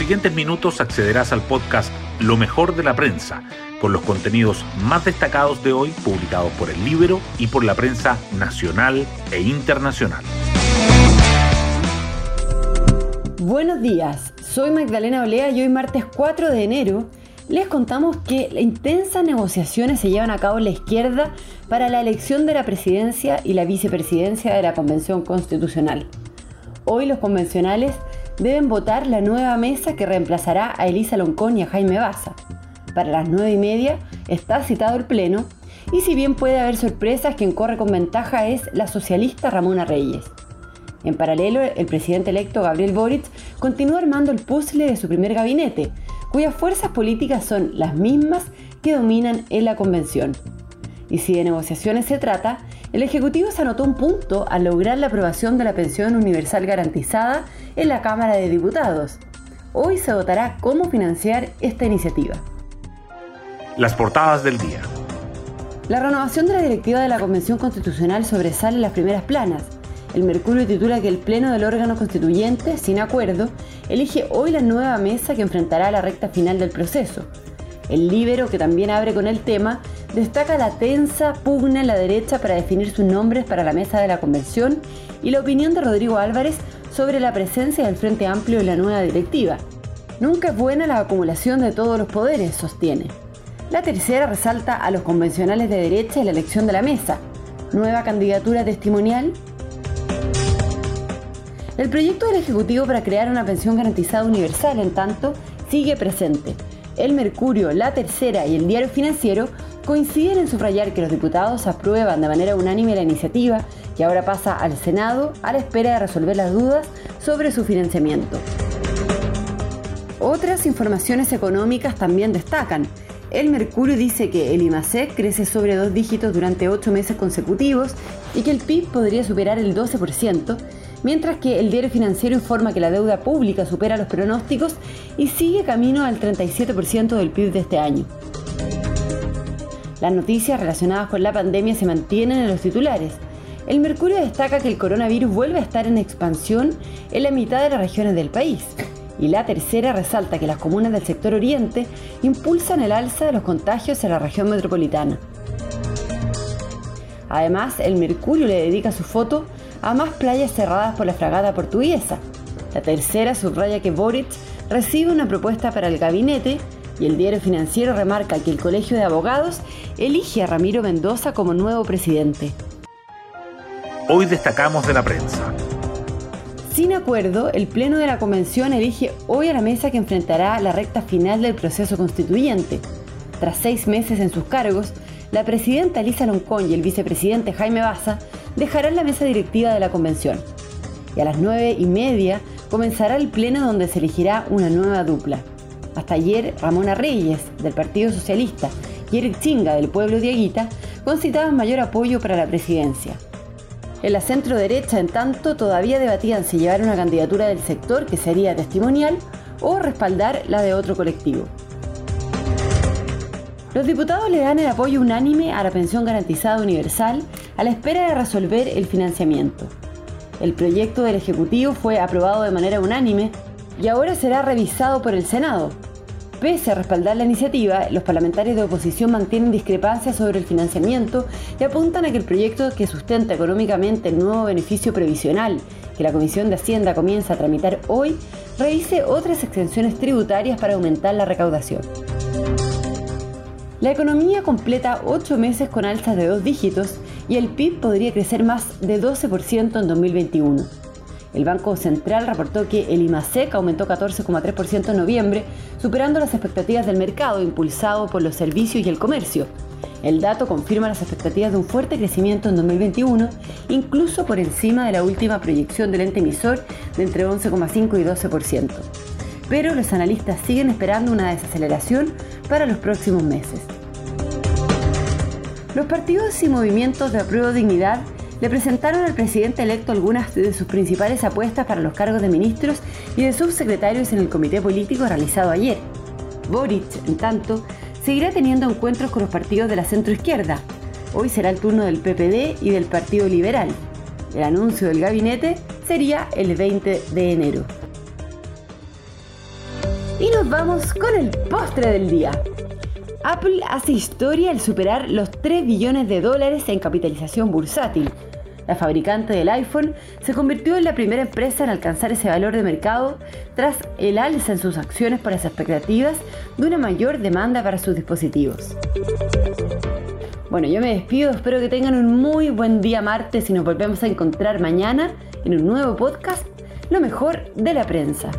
siguientes minutos accederás al podcast Lo mejor de la prensa, con los contenidos más destacados de hoy publicados por el libro y por la prensa nacional e internacional. Buenos días, soy Magdalena Olea y hoy martes 4 de enero les contamos que intensas negociaciones se llevan a cabo en la izquierda para la elección de la presidencia y la vicepresidencia de la Convención Constitucional. Hoy los convencionales deben votar la nueva mesa que reemplazará a Elisa Loncón y a Jaime Baza. Para las nueve y media está citado el Pleno y si bien puede haber sorpresas, quien corre con ventaja es la socialista Ramona Reyes. En paralelo, el presidente electo Gabriel Boric continúa armando el puzzle de su primer gabinete, cuyas fuerzas políticas son las mismas que dominan en la convención. Y si de negociaciones se trata, el Ejecutivo se anotó un punto al lograr la aprobación de la pensión universal garantizada en la Cámara de Diputados. Hoy se votará cómo financiar esta iniciativa. Las portadas del día. La renovación de la directiva de la Convención Constitucional sobresale en las primeras planas. El Mercurio titula que el Pleno del órgano constituyente, sin acuerdo, elige hoy la nueva mesa que enfrentará la recta final del proceso. El Libero, que también abre con el tema, destaca la tensa pugna en la derecha para definir sus nombres para la mesa de la convención y la opinión de Rodrigo Álvarez sobre la presencia del Frente Amplio en la nueva directiva. Nunca es buena la acumulación de todos los poderes, sostiene. La tercera resalta a los convencionales de derecha y la elección de la mesa. Nueva candidatura testimonial el proyecto del Ejecutivo para crear una pensión garantizada universal, en tanto, sigue presente. El Mercurio, La Tercera y el Diario Financiero coinciden en subrayar que los diputados aprueban de manera unánime la iniciativa que ahora pasa al Senado a la espera de resolver las dudas sobre su financiamiento. Otras informaciones económicas también destacan. El Mercurio dice que el IMASEC crece sobre dos dígitos durante ocho meses consecutivos y que el PIB podría superar el 12%, mientras que el diario financiero informa que la deuda pública supera los pronósticos y sigue camino al 37% del PIB de este año. Las noticias relacionadas con la pandemia se mantienen en los titulares. El Mercurio destaca que el coronavirus vuelve a estar en expansión en la mitad de las regiones del país. Y la tercera resalta que las comunas del sector oriente impulsan el alza de los contagios en la región metropolitana. Además, el Mercurio le dedica su foto a más playas cerradas por la fragata portuguesa. La tercera subraya que Boric recibe una propuesta para el gabinete y el diario financiero remarca que el Colegio de Abogados elige a Ramiro Mendoza como nuevo presidente. Hoy destacamos de la prensa. Sin acuerdo, el Pleno de la Convención elige hoy a la mesa que enfrentará la recta final del proceso constituyente. Tras seis meses en sus cargos, la presidenta Lisa Loncón y el vicepresidente Jaime Baza dejarán la mesa directiva de la convención. Y a las nueve y media comenzará el pleno donde se elegirá una nueva dupla. Hasta ayer, Ramona Reyes, del Partido Socialista, y Eric Chinga, del pueblo de Aguita, concitaban mayor apoyo para la presidencia. En la centro derecha, en tanto, todavía debatían si llevar una candidatura del sector, que sería testimonial, o respaldar la de otro colectivo. Los diputados le dan el apoyo unánime a la pensión garantizada universal a la espera de resolver el financiamiento. El proyecto del Ejecutivo fue aprobado de manera unánime y ahora será revisado por el Senado. Pese a respaldar la iniciativa, los parlamentarios de oposición mantienen discrepancias sobre el financiamiento y apuntan a que el proyecto que sustenta económicamente el nuevo beneficio previsional que la Comisión de Hacienda comienza a tramitar hoy revise otras extensiones tributarias para aumentar la recaudación. La economía completa ocho meses con alzas de dos dígitos y el PIB podría crecer más de 12% en 2021. El Banco Central reportó que el IMASEC aumentó 14,3% en noviembre, superando las expectativas del mercado impulsado por los servicios y el comercio. El dato confirma las expectativas de un fuerte crecimiento en 2021, incluso por encima de la última proyección del ente emisor de entre 11,5 y 12% pero los analistas siguen esperando una desaceleración para los próximos meses. Los partidos y movimientos de apruebo dignidad le presentaron al presidente electo algunas de sus principales apuestas para los cargos de ministros y de subsecretarios en el comité político realizado ayer. Boric, en tanto, seguirá teniendo encuentros con los partidos de la centroizquierda. Hoy será el turno del PPD y del Partido Liberal. El anuncio del gabinete sería el 20 de enero. Y nos vamos con el postre del día. Apple hace historia al superar los 3 billones de dólares en capitalización bursátil. La fabricante del iPhone se convirtió en la primera empresa en alcanzar ese valor de mercado tras el alza en sus acciones por las expectativas de una mayor demanda para sus dispositivos. Bueno, yo me despido, espero que tengan un muy buen día martes y nos volvemos a encontrar mañana en un nuevo podcast, Lo mejor de la prensa.